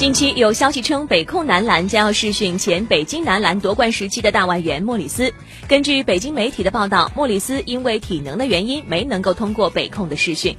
近期有消息称北控男篮将要试训前北京男篮夺冠时期的大外援莫里斯。根据北京媒体的报道莫里斯因为体能的原因没能够通过北控的试训。